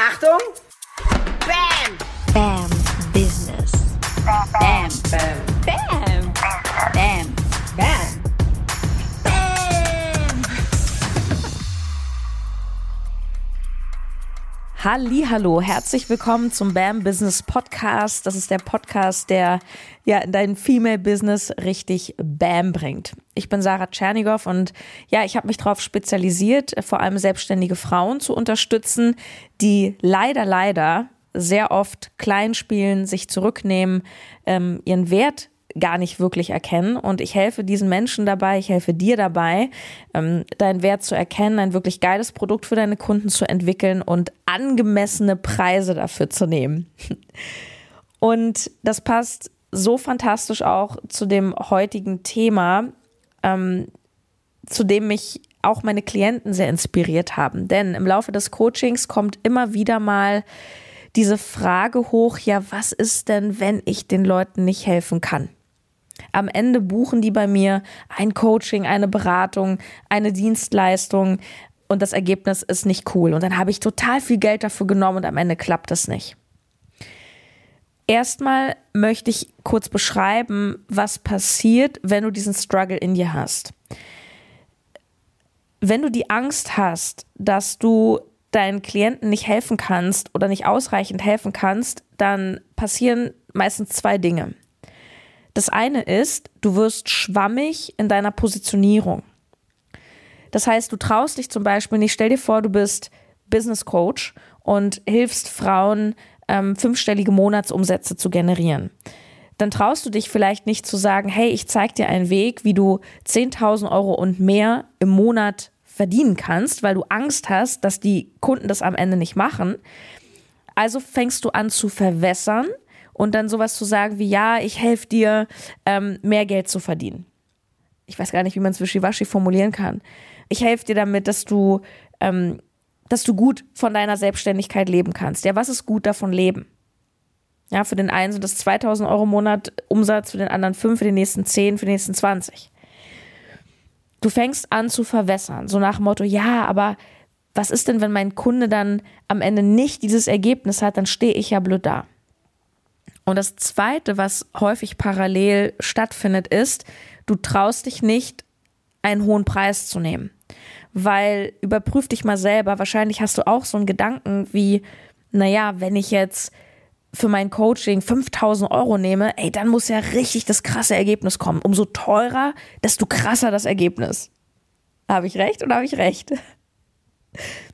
Achtung! Bam! Bam Business. Bam! Bam. Bam. Bam. Bam! Hallo, herzlich willkommen zum BAM Business Podcast. Das ist der Podcast, der ja in dein Female Business richtig BAM bringt. Ich bin Sarah Tschernigow und ja, ich habe mich darauf spezialisiert, vor allem selbstständige Frauen zu unterstützen, die leider, leider sehr oft klein spielen, sich zurücknehmen, ähm, ihren Wert gar nicht wirklich erkennen. Und ich helfe diesen Menschen dabei, ich helfe dir dabei, ähm, deinen Wert zu erkennen, ein wirklich geiles Produkt für deine Kunden zu entwickeln und angemessene Preise dafür zu nehmen. Und das passt so fantastisch auch zu dem heutigen Thema, ähm, zu dem mich auch meine Klienten sehr inspiriert haben. Denn im Laufe des Coachings kommt immer wieder mal diese Frage hoch, ja, was ist denn, wenn ich den Leuten nicht helfen kann? Am Ende buchen die bei mir ein Coaching, eine Beratung, eine Dienstleistung und das Ergebnis ist nicht cool. Und dann habe ich total viel Geld dafür genommen und am Ende klappt es nicht. Erstmal möchte ich kurz beschreiben, was passiert, wenn du diesen Struggle in dir hast. Wenn du die Angst hast, dass du deinen Klienten nicht helfen kannst oder nicht ausreichend helfen kannst, dann passieren meistens zwei Dinge. Das eine ist, du wirst schwammig in deiner Positionierung. Das heißt, du traust dich zum Beispiel nicht, stell dir vor, du bist Business Coach und hilfst Frauen, ähm, fünfstellige Monatsumsätze zu generieren. Dann traust du dich vielleicht nicht zu sagen, hey, ich zeige dir einen Weg, wie du 10.000 Euro und mehr im Monat verdienen kannst, weil du Angst hast, dass die Kunden das am Ende nicht machen. Also fängst du an zu verwässern und dann sowas zu sagen wie, ja, ich helfe dir, ähm, mehr Geld zu verdienen. Ich weiß gar nicht, wie man es wischiwaschi formulieren kann. Ich helfe dir damit, dass du, ähm, dass du gut von deiner Selbstständigkeit leben kannst. Ja, was ist gut davon leben? Ja, für den einen sind das 2000 Euro im Monat Umsatz, für den anderen 5, für den nächsten 10, für den nächsten 20. Du fängst an zu verwässern, so nach dem Motto, ja, aber was ist denn, wenn mein Kunde dann am Ende nicht dieses Ergebnis hat, dann stehe ich ja blöd da. Und das Zweite, was häufig parallel stattfindet, ist, du traust dich nicht, einen hohen Preis zu nehmen. Weil überprüf dich mal selber, wahrscheinlich hast du auch so einen Gedanken wie, naja, wenn ich jetzt für mein Coaching 5000 Euro nehme, ey, dann muss ja richtig das krasse Ergebnis kommen. Umso teurer, desto krasser das Ergebnis. Habe ich recht oder habe ich recht?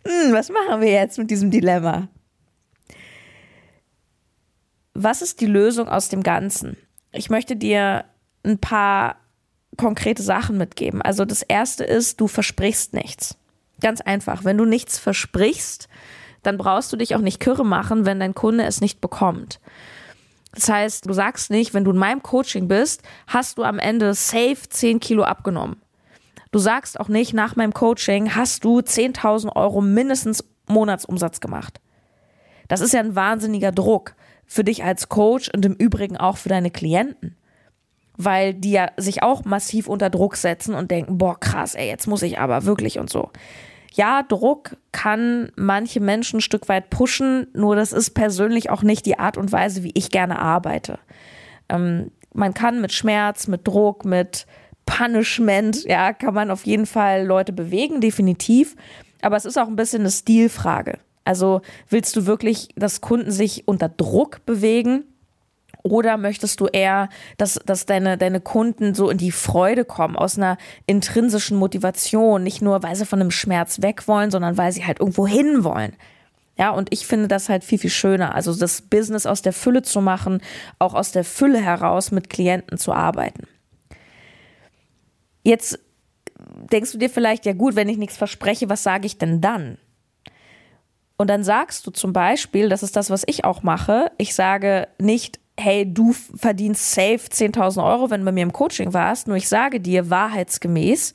Hm, was machen wir jetzt mit diesem Dilemma? Was ist die Lösung aus dem Ganzen? Ich möchte dir ein paar konkrete Sachen mitgeben. Also das erste ist, du versprichst nichts. Ganz einfach. Wenn du nichts versprichst, dann brauchst du dich auch nicht kürre machen, wenn dein Kunde es nicht bekommt. Das heißt, du sagst nicht, wenn du in meinem Coaching bist, hast du am Ende safe 10 Kilo abgenommen. Du sagst auch nicht, nach meinem Coaching hast du 10.000 Euro mindestens Monatsumsatz gemacht. Das ist ja ein wahnsinniger Druck für dich als Coach und im Übrigen auch für deine Klienten. Weil die ja sich auch massiv unter Druck setzen und denken, boah, krass, ey, jetzt muss ich aber wirklich und so. Ja, Druck kann manche Menschen ein Stück weit pushen, nur das ist persönlich auch nicht die Art und Weise, wie ich gerne arbeite. Ähm, man kann mit Schmerz, mit Druck, mit Punishment, ja, kann man auf jeden Fall Leute bewegen, definitiv. Aber es ist auch ein bisschen eine Stilfrage. Also willst du wirklich, dass Kunden sich unter Druck bewegen? Oder möchtest du eher, dass, dass deine, deine Kunden so in die Freude kommen, aus einer intrinsischen Motivation, nicht nur, weil sie von einem Schmerz weg wollen, sondern weil sie halt irgendwo hin wollen. Ja, und ich finde das halt viel, viel schöner. Also das Business aus der Fülle zu machen, auch aus der Fülle heraus mit Klienten zu arbeiten. Jetzt denkst du dir vielleicht, ja gut, wenn ich nichts verspreche, was sage ich denn dann? Und dann sagst du zum Beispiel, das ist das, was ich auch mache, ich sage nicht, hey, du verdienst safe 10.000 Euro, wenn du bei mir im Coaching warst, nur ich sage dir wahrheitsgemäß,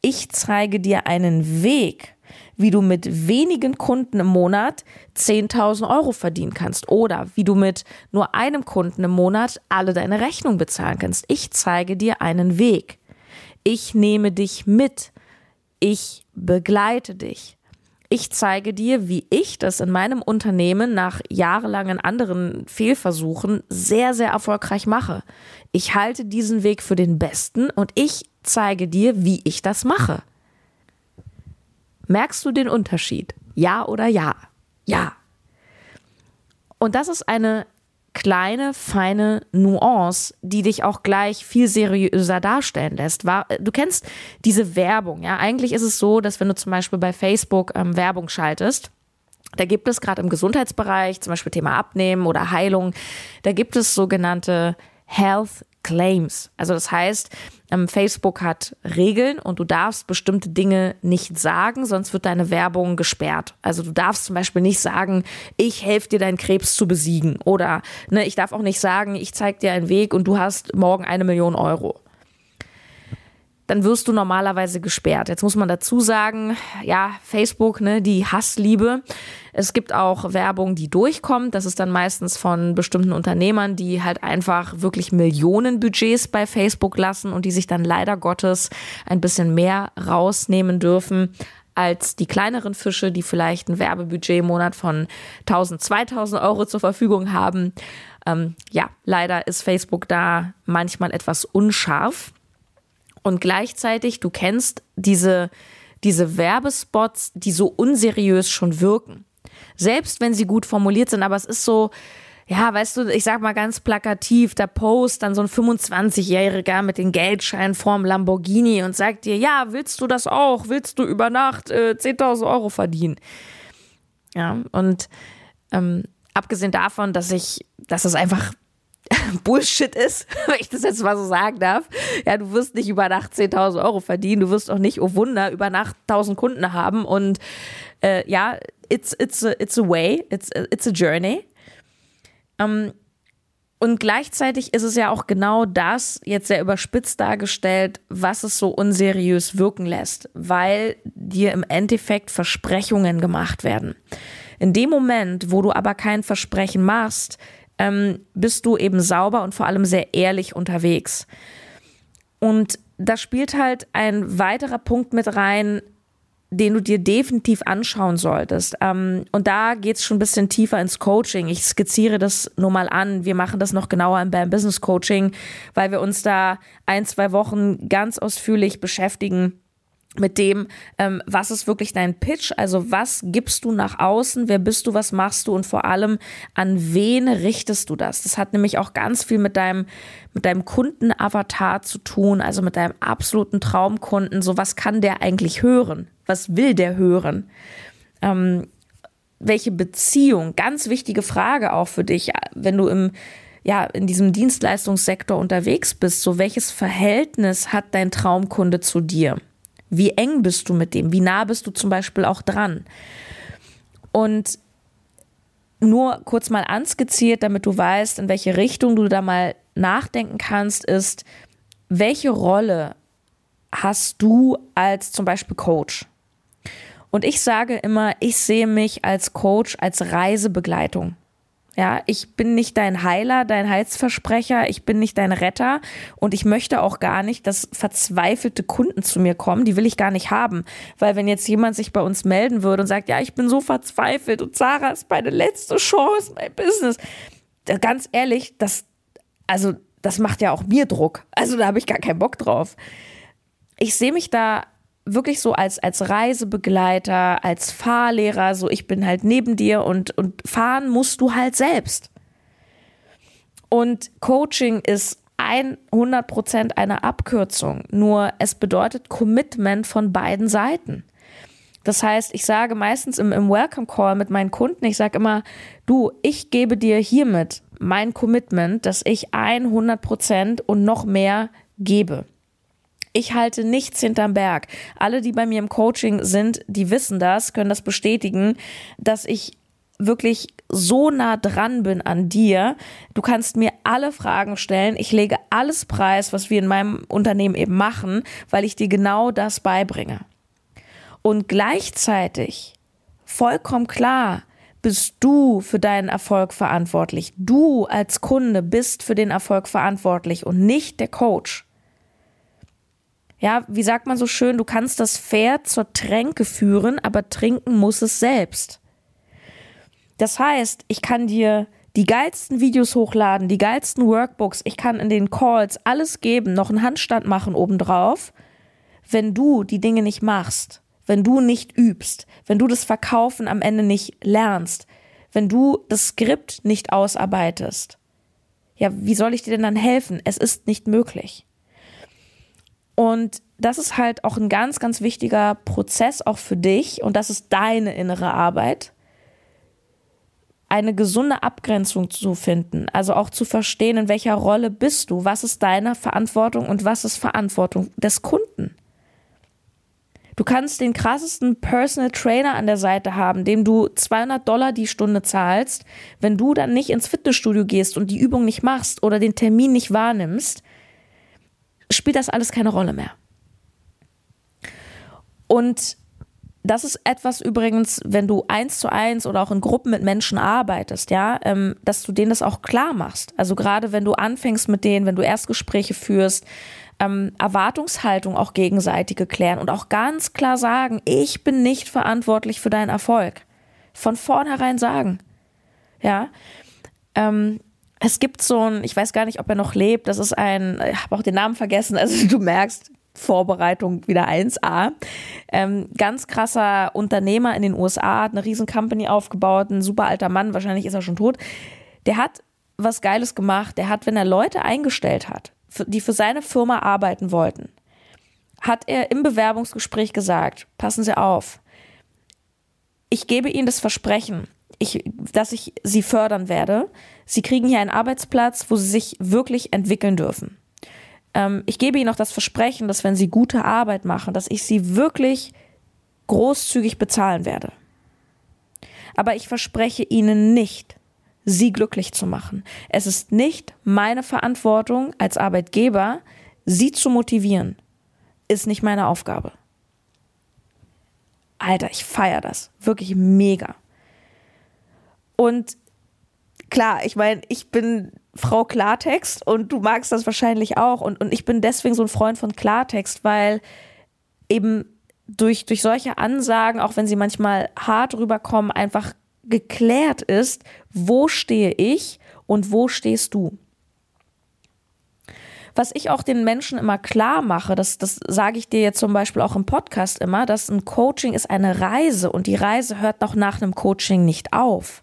ich zeige dir einen Weg, wie du mit wenigen Kunden im Monat 10.000 Euro verdienen kannst oder wie du mit nur einem Kunden im Monat alle deine Rechnung bezahlen kannst. Ich zeige dir einen Weg. Ich nehme dich mit. Ich begleite dich ich zeige dir, wie ich das in meinem Unternehmen nach jahrelangen anderen Fehlversuchen sehr, sehr erfolgreich mache. Ich halte diesen Weg für den besten und ich zeige dir, wie ich das mache. Merkst du den Unterschied? Ja oder ja? Ja. Und das ist eine kleine, feine Nuance, die dich auch gleich viel seriöser darstellen lässt. Du kennst diese Werbung, ja. Eigentlich ist es so, dass wenn du zum Beispiel bei Facebook ähm, Werbung schaltest, da gibt es gerade im Gesundheitsbereich, zum Beispiel Thema Abnehmen oder Heilung, da gibt es sogenannte Health Claims. Also das heißt, ähm, Facebook hat Regeln und du darfst bestimmte Dinge nicht sagen, sonst wird deine Werbung gesperrt. Also du darfst zum Beispiel nicht sagen, ich helfe dir, deinen Krebs zu besiegen. Oder ne, ich darf auch nicht sagen, ich zeige dir einen Weg und du hast morgen eine Million Euro dann wirst du normalerweise gesperrt. Jetzt muss man dazu sagen, ja, Facebook, ne, die Hassliebe. Es gibt auch Werbung, die durchkommt. Das ist dann meistens von bestimmten Unternehmern, die halt einfach wirklich Millionenbudgets bei Facebook lassen und die sich dann leider Gottes ein bisschen mehr rausnehmen dürfen als die kleineren Fische, die vielleicht ein Werbebudget im Monat von 1000, 2000 Euro zur Verfügung haben. Ähm, ja, leider ist Facebook da manchmal etwas unscharf. Und gleichzeitig, du kennst diese, diese Werbespots, die so unseriös schon wirken. Selbst wenn sie gut formuliert sind, aber es ist so, ja, weißt du, ich sag mal ganz plakativ, da post dann so ein 25-Jähriger mit den Geldscheinen vorm Lamborghini und sagt dir, ja, willst du das auch? Willst du über Nacht äh, 10.000 Euro verdienen? Ja, und ähm, abgesehen davon, dass ich, dass es einfach Bullshit ist, wenn ich das jetzt mal so sagen darf. Ja, du wirst nicht über Nacht 10.000 Euro verdienen, du wirst auch nicht, oh Wunder, über Nacht 1.000 Kunden haben und äh, ja, it's, it's, a, it's a way, it's, it's a journey. Ähm, und gleichzeitig ist es ja auch genau das, jetzt sehr überspitzt dargestellt, was es so unseriös wirken lässt, weil dir im Endeffekt Versprechungen gemacht werden. In dem Moment, wo du aber kein Versprechen machst, ähm, bist du eben sauber und vor allem sehr ehrlich unterwegs. Und da spielt halt ein weiterer Punkt mit rein, den du dir definitiv anschauen solltest. Ähm, und da geht es schon ein bisschen tiefer ins Coaching. Ich skizziere das nur mal an. Wir machen das noch genauer im BAM Business Coaching, weil wir uns da ein, zwei Wochen ganz ausführlich beschäftigen mit dem, ähm, was ist wirklich dein Pitch, also was gibst du nach außen, wer bist du, was machst du und vor allem an wen richtest du das. Das hat nämlich auch ganz viel mit deinem, mit deinem Kundenavatar zu tun, also mit deinem absoluten Traumkunden. So was kann der eigentlich hören? Was will der hören? Ähm, welche Beziehung? Ganz wichtige Frage auch für dich, wenn du im ja, in diesem Dienstleistungssektor unterwegs bist, so welches Verhältnis hat dein Traumkunde zu dir? Wie eng bist du mit dem? Wie nah bist du zum Beispiel auch dran? Und nur kurz mal anskizziert, damit du weißt, in welche Richtung du da mal nachdenken kannst, ist, welche Rolle hast du als zum Beispiel Coach? Und ich sage immer, ich sehe mich als Coach, als Reisebegleitung. Ja, ich bin nicht dein Heiler, dein Heilsversprecher, ich bin nicht dein Retter und ich möchte auch gar nicht, dass verzweifelte Kunden zu mir kommen, die will ich gar nicht haben, weil wenn jetzt jemand sich bei uns melden würde und sagt, ja, ich bin so verzweifelt und Sarah ist meine letzte Chance, mein Business, ganz ehrlich, das also das macht ja auch mir Druck. Also da habe ich gar keinen Bock drauf. Ich sehe mich da wirklich so als, als Reisebegleiter, als Fahrlehrer, so ich bin halt neben dir und, und fahren musst du halt selbst. Und Coaching ist 100% eine Abkürzung, nur es bedeutet Commitment von beiden Seiten. Das heißt, ich sage meistens im, im Welcome Call mit meinen Kunden, ich sage immer, du, ich gebe dir hiermit mein Commitment, dass ich 100% und noch mehr gebe. Ich halte nichts hinterm Berg. Alle, die bei mir im Coaching sind, die wissen das, können das bestätigen, dass ich wirklich so nah dran bin an dir. Du kannst mir alle Fragen stellen. Ich lege alles preis, was wir in meinem Unternehmen eben machen, weil ich dir genau das beibringe. Und gleichzeitig, vollkommen klar, bist du für deinen Erfolg verantwortlich. Du als Kunde bist für den Erfolg verantwortlich und nicht der Coach. Ja, wie sagt man so schön, du kannst das Pferd zur Tränke führen, aber trinken muss es selbst. Das heißt, ich kann dir die geilsten Videos hochladen, die geilsten Workbooks, ich kann in den Calls alles geben, noch einen Handstand machen obendrauf. Wenn du die Dinge nicht machst, wenn du nicht übst, wenn du das Verkaufen am Ende nicht lernst, wenn du das Skript nicht ausarbeitest, ja, wie soll ich dir denn dann helfen? Es ist nicht möglich. Und das ist halt auch ein ganz, ganz wichtiger Prozess auch für dich und das ist deine innere Arbeit, eine gesunde Abgrenzung zu finden, also auch zu verstehen, in welcher Rolle bist du, was ist deine Verantwortung und was ist Verantwortung des Kunden. Du kannst den krassesten Personal Trainer an der Seite haben, dem du 200 Dollar die Stunde zahlst. Wenn du dann nicht ins Fitnessstudio gehst und die Übung nicht machst oder den Termin nicht wahrnimmst, spielt das alles keine Rolle mehr. Und das ist etwas übrigens, wenn du eins zu eins oder auch in Gruppen mit Menschen arbeitest, ja, ähm, dass du denen das auch klar machst. Also gerade wenn du anfängst mit denen, wenn du Erstgespräche führst, ähm, Erwartungshaltung auch gegenseitige klären und auch ganz klar sagen, ich bin nicht verantwortlich für deinen Erfolg. Von vornherein sagen. Ja. Ähm, es gibt so ein, ich weiß gar nicht, ob er noch lebt, das ist ein, ich habe auch den Namen vergessen, also du merkst, Vorbereitung wieder 1A. Ähm, ganz krasser Unternehmer in den USA, hat eine riesen Company aufgebaut, ein super alter Mann, wahrscheinlich ist er schon tot. Der hat was Geiles gemacht. Der hat, wenn er Leute eingestellt hat, die für seine Firma arbeiten wollten, hat er im Bewerbungsgespräch gesagt, passen Sie auf, ich gebe Ihnen das Versprechen, ich, dass ich Sie fördern werde. Sie kriegen hier einen Arbeitsplatz, wo Sie sich wirklich entwickeln dürfen. Ähm, ich gebe Ihnen auch das Versprechen, dass wenn Sie gute Arbeit machen, dass ich Sie wirklich großzügig bezahlen werde. Aber ich verspreche Ihnen nicht, Sie glücklich zu machen. Es ist nicht meine Verantwortung als Arbeitgeber, Sie zu motivieren. Ist nicht meine Aufgabe. Alter, ich feiere das. Wirklich mega. Und klar, ich meine, ich bin Frau Klartext und du magst das wahrscheinlich auch. Und, und ich bin deswegen so ein Freund von Klartext, weil eben durch, durch solche Ansagen, auch wenn sie manchmal hart rüberkommen, einfach geklärt ist, wo stehe ich und wo stehst du. Was ich auch den Menschen immer klar mache, das, das sage ich dir jetzt zum Beispiel auch im Podcast immer, dass ein Coaching ist eine Reise und die Reise hört noch nach einem Coaching nicht auf.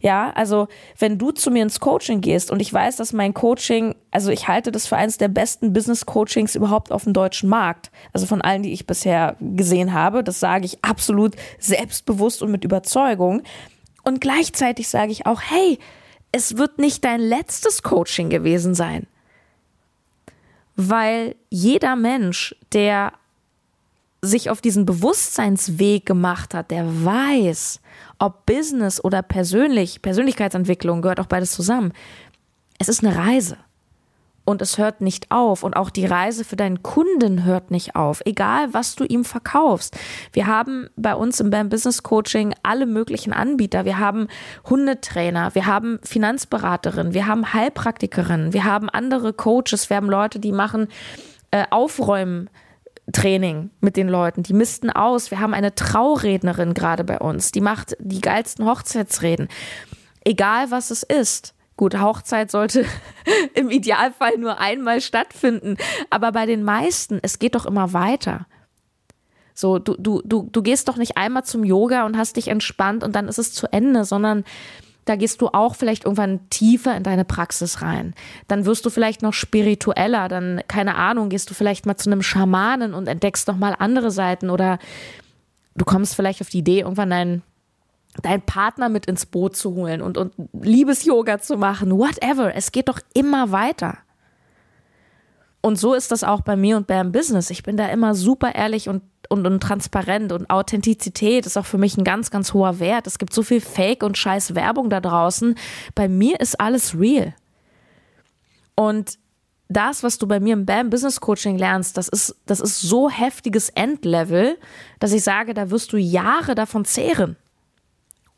Ja, also wenn du zu mir ins Coaching gehst und ich weiß, dass mein Coaching, also ich halte das für eines der besten Business Coachings überhaupt auf dem deutschen Markt. Also von allen, die ich bisher gesehen habe, das sage ich absolut selbstbewusst und mit Überzeugung. Und gleichzeitig sage ich auch, hey, es wird nicht dein letztes Coaching gewesen sein. Weil jeder Mensch, der sich auf diesen Bewusstseinsweg gemacht hat, der weiß, ob Business oder persönlich, Persönlichkeitsentwicklung gehört auch beides zusammen. Es ist eine Reise. Und es hört nicht auf. Und auch die Reise für deinen Kunden hört nicht auf. Egal, was du ihm verkaufst. Wir haben bei uns im BAM Business Coaching alle möglichen Anbieter. Wir haben Hundetrainer, wir haben Finanzberaterinnen, wir haben Heilpraktikerinnen, wir haben andere Coaches, wir haben Leute, die machen äh, Aufräumen Training mit den Leuten. Die missten aus. Wir haben eine Traurednerin gerade bei uns, die macht die geilsten Hochzeitsreden. Egal was es ist. Gut, Hochzeit sollte im Idealfall nur einmal stattfinden, aber bei den meisten, es geht doch immer weiter. So, du, du, du, du gehst doch nicht einmal zum Yoga und hast dich entspannt und dann ist es zu Ende, sondern da gehst du auch vielleicht irgendwann tiefer in deine Praxis rein. Dann wirst du vielleicht noch spiritueller, dann, keine Ahnung, gehst du vielleicht mal zu einem Schamanen und entdeckst noch mal andere Seiten oder du kommst vielleicht auf die Idee, irgendwann deinen deinen Partner mit ins Boot zu holen und, und Liebes-Yoga zu machen, whatever. Es geht doch immer weiter. Und so ist das auch bei mir und beim Business. Ich bin da immer super ehrlich und und, und transparent und Authentizität ist auch für mich ein ganz, ganz hoher Wert. Es gibt so viel Fake und scheiß Werbung da draußen. Bei mir ist alles real. Und das, was du bei mir im BAM Business Coaching lernst, das ist, das ist so heftiges Endlevel, dass ich sage, da wirst du Jahre davon zehren.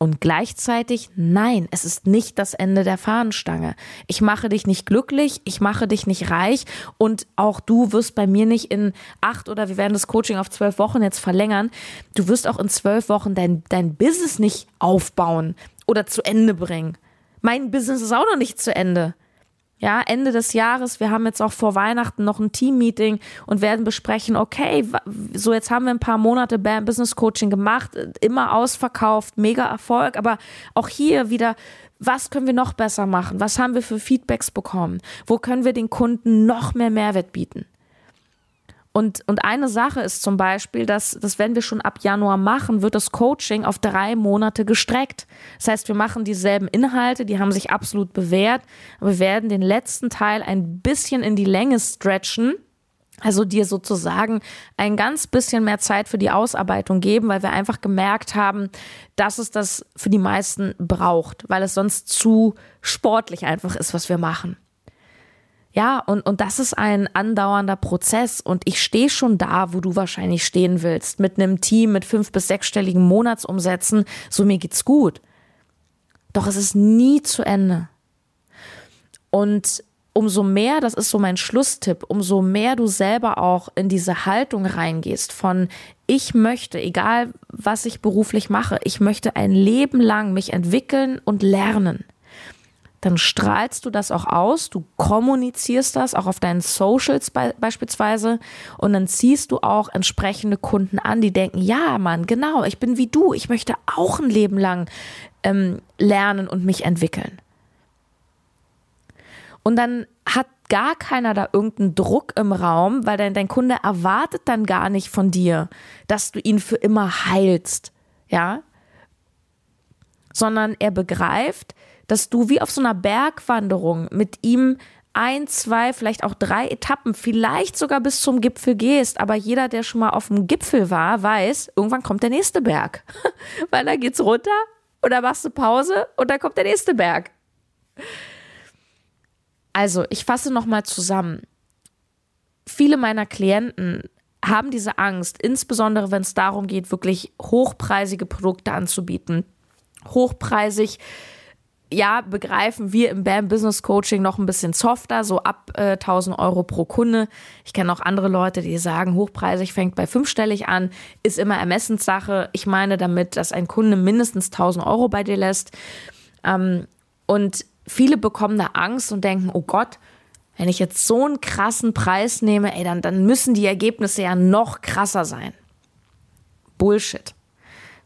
Und gleichzeitig, nein, es ist nicht das Ende der Fahnenstange. Ich mache dich nicht glücklich, ich mache dich nicht reich und auch du wirst bei mir nicht in acht oder wir werden das Coaching auf zwölf Wochen jetzt verlängern. Du wirst auch in zwölf Wochen dein, dein Business nicht aufbauen oder zu Ende bringen. Mein Business ist auch noch nicht zu Ende. Ja, Ende des Jahres, wir haben jetzt auch vor Weihnachten noch ein Team-Meeting und werden besprechen, okay, so jetzt haben wir ein paar Monate Bam Business Coaching gemacht, immer ausverkauft, mega Erfolg, aber auch hier wieder, was können wir noch besser machen? Was haben wir für Feedbacks bekommen? Wo können wir den Kunden noch mehr Mehrwert bieten? Und, und eine Sache ist zum Beispiel, dass, dass wenn wir schon ab Januar machen, wird das Coaching auf drei Monate gestreckt. Das heißt, wir machen dieselben Inhalte, die haben sich absolut bewährt, aber wir werden den letzten Teil ein bisschen in die Länge stretchen. Also dir sozusagen ein ganz bisschen mehr Zeit für die Ausarbeitung geben, weil wir einfach gemerkt haben, dass es das für die meisten braucht, weil es sonst zu sportlich einfach ist, was wir machen. Ja, und, und das ist ein andauernder Prozess und ich stehe schon da, wo du wahrscheinlich stehen willst, mit einem Team mit fünf bis sechsstelligen Monatsumsätzen, so mir geht's gut. Doch es ist nie zu Ende. Und umso mehr, das ist so mein Schlusstipp, umso mehr du selber auch in diese Haltung reingehst von ich möchte, egal was ich beruflich mache, ich möchte ein Leben lang mich entwickeln und lernen dann strahlst du das auch aus, du kommunizierst das auch auf deinen Socials be beispielsweise und dann ziehst du auch entsprechende Kunden an, die denken, ja Mann, genau, ich bin wie du, ich möchte auch ein Leben lang ähm, lernen und mich entwickeln. Und dann hat gar keiner da irgendeinen Druck im Raum, weil dein, dein Kunde erwartet dann gar nicht von dir, dass du ihn für immer heilst, ja, sondern er begreift, dass du wie auf so einer Bergwanderung mit ihm ein, zwei, vielleicht auch drei Etappen, vielleicht sogar bis zum Gipfel gehst. Aber jeder, der schon mal auf dem Gipfel war, weiß, irgendwann kommt der nächste Berg. Weil da geht's runter und da machst du Pause und dann kommt der nächste Berg. Also, ich fasse nochmal zusammen. Viele meiner Klienten haben diese Angst, insbesondere wenn es darum geht, wirklich hochpreisige Produkte anzubieten. Hochpreisig ja, begreifen wir im BAM Business Coaching noch ein bisschen softer, so ab äh, 1000 Euro pro Kunde. Ich kenne auch andere Leute, die sagen, hochpreisig fängt bei fünfstellig an, ist immer Ermessenssache. Ich meine damit, dass ein Kunde mindestens 1000 Euro bei dir lässt. Ähm, und viele bekommen da Angst und denken, oh Gott, wenn ich jetzt so einen krassen Preis nehme, ey, dann, dann müssen die Ergebnisse ja noch krasser sein. Bullshit.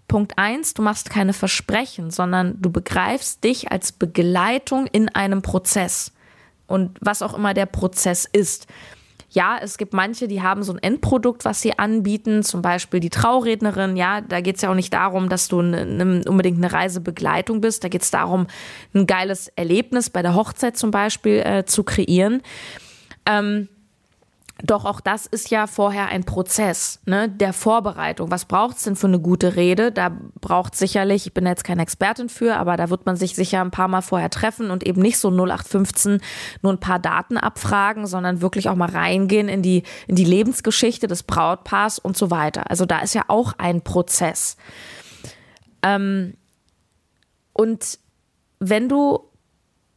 Punkt eins, du machst keine Versprechen, sondern du begreifst dich als Begleitung in einem Prozess. Und was auch immer der Prozess ist. Ja, es gibt manche, die haben so ein Endprodukt, was sie anbieten, zum Beispiel die Traurednerin. Ja, da geht es ja auch nicht darum, dass du ne, ne, unbedingt eine Reisebegleitung bist. Da geht es darum, ein geiles Erlebnis bei der Hochzeit zum Beispiel äh, zu kreieren. Ähm, doch auch das ist ja vorher ein Prozess ne, der Vorbereitung. Was braucht es denn für eine gute Rede? Da braucht sicherlich, ich bin jetzt keine Expertin für, aber da wird man sich sicher ein paar Mal vorher treffen und eben nicht so 0815 nur ein paar Daten abfragen, sondern wirklich auch mal reingehen in die, in die Lebensgeschichte des Brautpaars und so weiter. Also da ist ja auch ein Prozess. Ähm, und wenn du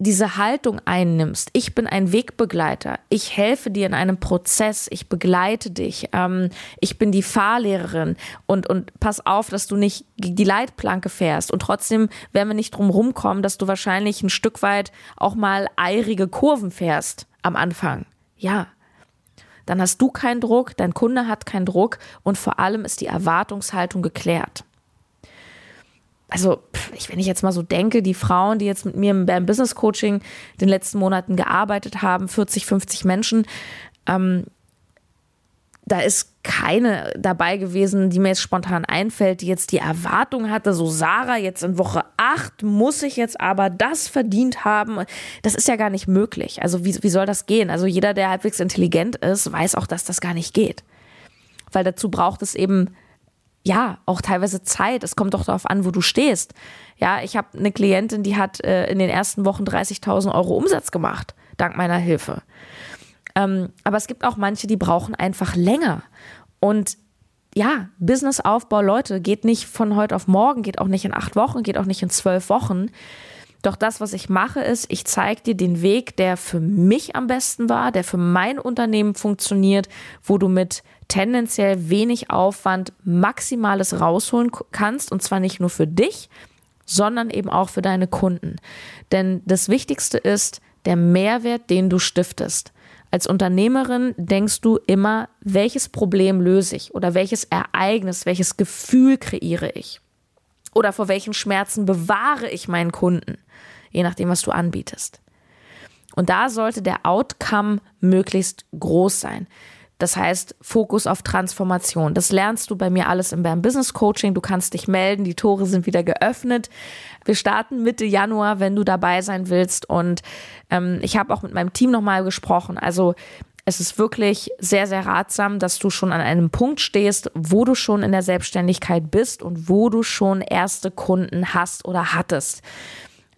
diese Haltung einnimmst, ich bin ein Wegbegleiter, ich helfe dir in einem Prozess, ich begleite dich, ähm, ich bin die Fahrlehrerin und, und pass auf, dass du nicht die Leitplanke fährst und trotzdem werden wir nicht drum rumkommen, dass du wahrscheinlich ein Stück weit auch mal eirige Kurven fährst am Anfang. Ja. Dann hast du keinen Druck, dein Kunde hat keinen Druck und vor allem ist die Erwartungshaltung geklärt also ich, wenn ich jetzt mal so denke, die Frauen, die jetzt mit mir im Business Coaching den letzten Monaten gearbeitet haben, 40, 50 Menschen, ähm, da ist keine dabei gewesen, die mir jetzt spontan einfällt, die jetzt die Erwartung hatte, so Sarah, jetzt in Woche 8 muss ich jetzt aber das verdient haben. Das ist ja gar nicht möglich. Also wie, wie soll das gehen? Also jeder, der halbwegs intelligent ist, weiß auch, dass das gar nicht geht. Weil dazu braucht es eben ja, auch teilweise Zeit. Es kommt doch darauf an, wo du stehst. Ja, ich habe eine Klientin, die hat äh, in den ersten Wochen 30.000 Euro Umsatz gemacht, dank meiner Hilfe. Ähm, aber es gibt auch manche, die brauchen einfach länger. Und ja, Businessaufbau, Leute, geht nicht von heute auf morgen, geht auch nicht in acht Wochen, geht auch nicht in zwölf Wochen. Doch das, was ich mache, ist, ich zeige dir den Weg, der für mich am besten war, der für mein Unternehmen funktioniert, wo du mit tendenziell wenig Aufwand Maximales rausholen kannst. Und zwar nicht nur für dich, sondern eben auch für deine Kunden. Denn das Wichtigste ist der Mehrwert, den du stiftest. Als Unternehmerin denkst du immer, welches Problem löse ich oder welches Ereignis, welches Gefühl kreiere ich oder vor welchen Schmerzen bewahre ich meinen Kunden, je nachdem, was du anbietest. Und da sollte der Outcome möglichst groß sein. Das heißt, Fokus auf Transformation. Das lernst du bei mir alles im BAM Business Coaching. Du kannst dich melden. Die Tore sind wieder geöffnet. Wir starten Mitte Januar, wenn du dabei sein willst. Und ähm, ich habe auch mit meinem Team nochmal gesprochen. Also es ist wirklich sehr, sehr ratsam, dass du schon an einem Punkt stehst, wo du schon in der Selbstständigkeit bist und wo du schon erste Kunden hast oder hattest.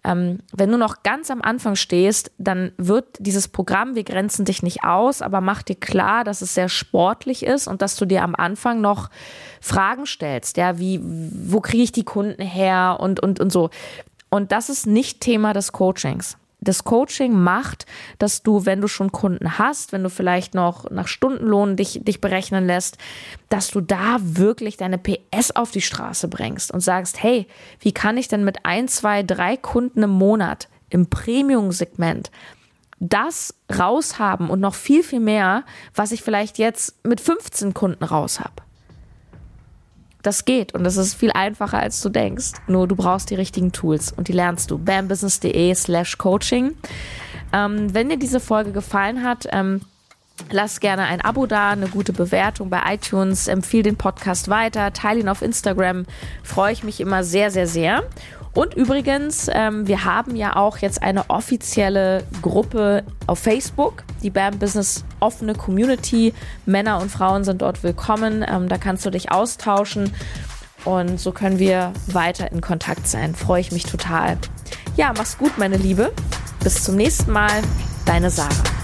Ähm, wenn du noch ganz am Anfang stehst, dann wird dieses Programm, wir grenzen dich nicht aus, aber mach dir klar, dass es sehr sportlich ist und dass du dir am Anfang noch Fragen stellst, ja, wie, wo kriege ich die Kunden her und, und, und so. Und das ist nicht Thema des Coachings das Coaching macht, dass du, wenn du schon Kunden hast, wenn du vielleicht noch nach Stundenlohn dich, dich berechnen lässt, dass du da wirklich deine PS auf die Straße bringst und sagst, hey, wie kann ich denn mit ein, zwei, drei Kunden im Monat im Premium-Segment das raushaben und noch viel, viel mehr, was ich vielleicht jetzt mit 15 Kunden raus habe? Das geht und das ist viel einfacher, als du denkst. Nur du brauchst die richtigen Tools und die lernst du. bambusiness.de slash coaching. Ähm, wenn dir diese Folge gefallen hat, ähm, Lass gerne ein Abo da, eine gute Bewertung bei iTunes, empfehle den Podcast weiter, teile ihn auf Instagram. Freue ich mich immer sehr, sehr, sehr. Und übrigens, ähm, wir haben ja auch jetzt eine offizielle Gruppe auf Facebook, die BAM Business offene Community. Männer und Frauen sind dort willkommen. Ähm, da kannst du dich austauschen und so können wir weiter in Kontakt sein. Freue ich mich total. Ja, mach's gut, meine Liebe. Bis zum nächsten Mal. Deine Sarah.